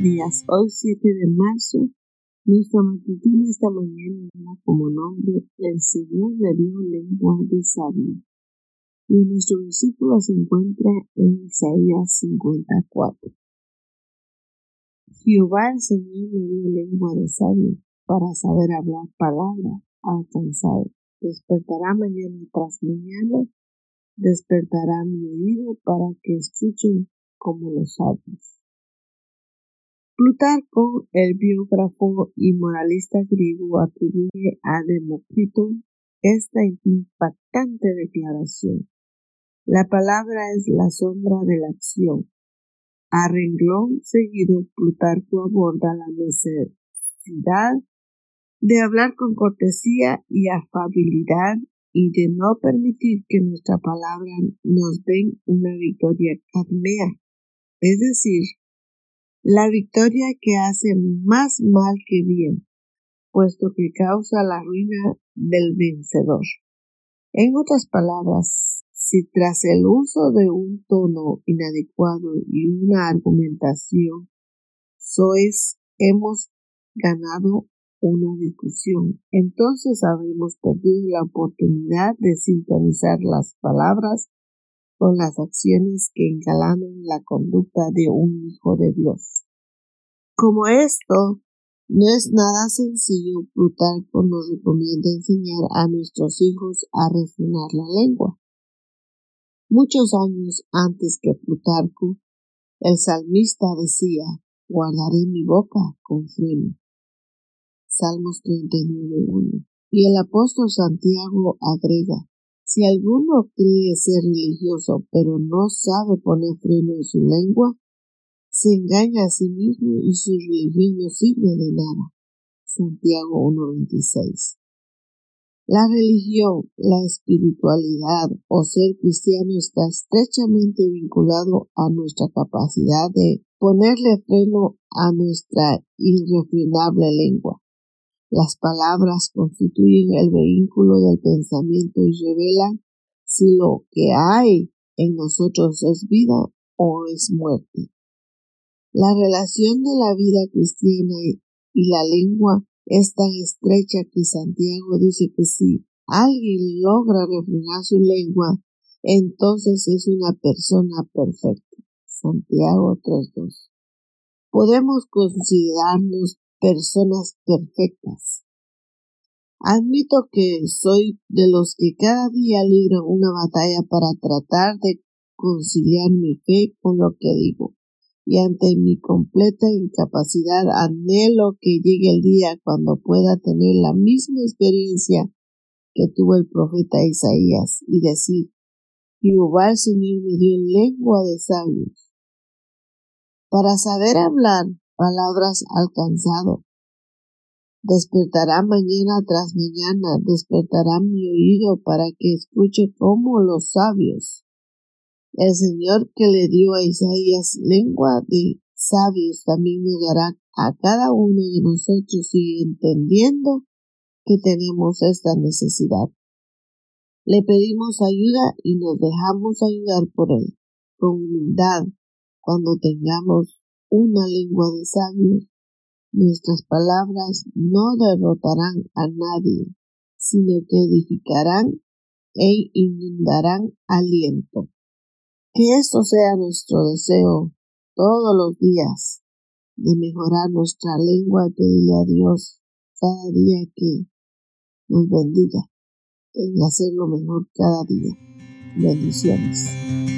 días. Hoy 7 de marzo, nuestra matutina esta mañana como nombre El Señor le dio lengua de sabio. Y nuestro versículo se encuentra en Isaías 54. Jehová el Señor le dio lengua de sabio para saber hablar palabra alcanzado. Despertará mañana tras mañana, despertará mi oído para que escuchen como los sabios. Plutarco, el biógrafo y moralista griego, atribuye a Demócrito esta impactante declaración. La palabra es la sombra de la acción. A renglón seguido, Plutarco aborda la necesidad de hablar con cortesía y afabilidad y de no permitir que nuestra palabra nos den una victoria carnea, es decir, la victoria que hace más mal que bien, puesto que causa la ruina del vencedor. En otras palabras, si tras el uso de un tono inadecuado y una argumentación soez hemos ganado una discusión, entonces habremos perdido la oportunidad de sintonizar las palabras con las acciones que engalanan la conducta de un hijo de Dios. Como esto no es nada sencillo, Plutarco nos recomienda enseñar a nuestros hijos a refrenar la lengua. Muchos años antes que Plutarco, el salmista decía, guardaré mi boca con freno. Salmos 39.1. Y el apóstol Santiago agrega, si alguno cree ser religioso pero no sabe poner freno en su lengua, se engaña a sí mismo y su religión no sirve de nada. Santiago 1.26. La religión, la espiritualidad o ser cristiano está estrechamente vinculado a nuestra capacidad de ponerle freno a nuestra irrefrenable lengua. Las palabras constituyen el vehículo del pensamiento y revelan si lo que hay en nosotros es vida o es muerte. La relación de la vida cristiana y la lengua es tan estrecha que Santiago dice que si alguien logra refrenar su lengua, entonces es una persona perfecta. Santiago 3.2. Podemos considerarnos personas perfectas. Admito que soy de los que cada día libran una batalla para tratar de conciliar mi fe con lo que digo, y ante mi completa incapacidad anhelo que llegue el día cuando pueda tener la misma experiencia que tuvo el profeta Isaías y decir, Jehová el Señor me dio lengua de sabios. Para saber hablar, palabras alcanzado. Despertará mañana tras mañana, despertará mi oído para que escuche como los sabios. El Señor que le dio a Isaías lengua de sabios también nos dará a cada uno de nosotros y entendiendo que tenemos esta necesidad. Le pedimos ayuda y nos dejamos ayudar por Él, con humildad, cuando tengamos una lengua de sabios, nuestras palabras no derrotarán a nadie, sino que edificarán e inundarán aliento. Que esto sea nuestro deseo todos los días, de mejorar nuestra lengua pedirle a Dios cada día que nos bendiga en hacerlo mejor cada día. Bendiciones.